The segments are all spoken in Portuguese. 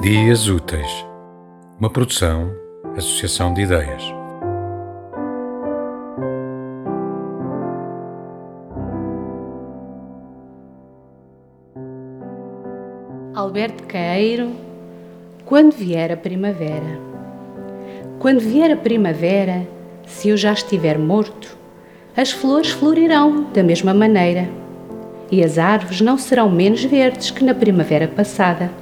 Dias Úteis, uma produção, associação de ideias. Alberto Caeiro, quando vier a primavera. Quando vier a primavera, se eu já estiver morto, as flores florirão da mesma maneira, e as árvores não serão menos verdes que na primavera passada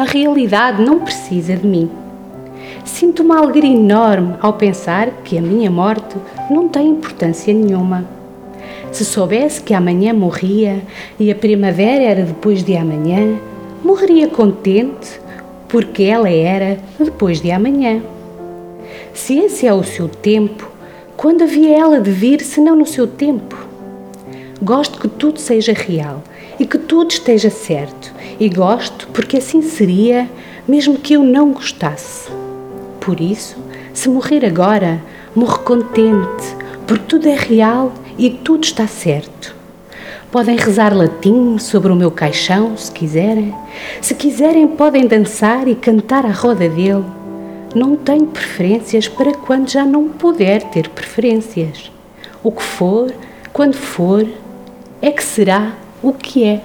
a realidade não precisa de mim. Sinto uma alegria enorme ao pensar que a minha morte não tem importância nenhuma. Se soubesse que amanhã morria e a primavera era depois de amanhã, morreria contente porque ela era depois de amanhã. Se esse é o seu tempo, quando havia ela de vir se não no seu tempo? Gosto que tudo seja real e que tudo esteja certo. E gosto porque assim seria, mesmo que eu não gostasse. Por isso, se morrer agora, morro contente, porque tudo é real e tudo está certo. Podem rezar latim sobre o meu caixão, se quiserem. Se quiserem, podem dançar e cantar à roda dele. Não tenho preferências para quando já não puder ter preferências. O que for, quando for, é que será o que é.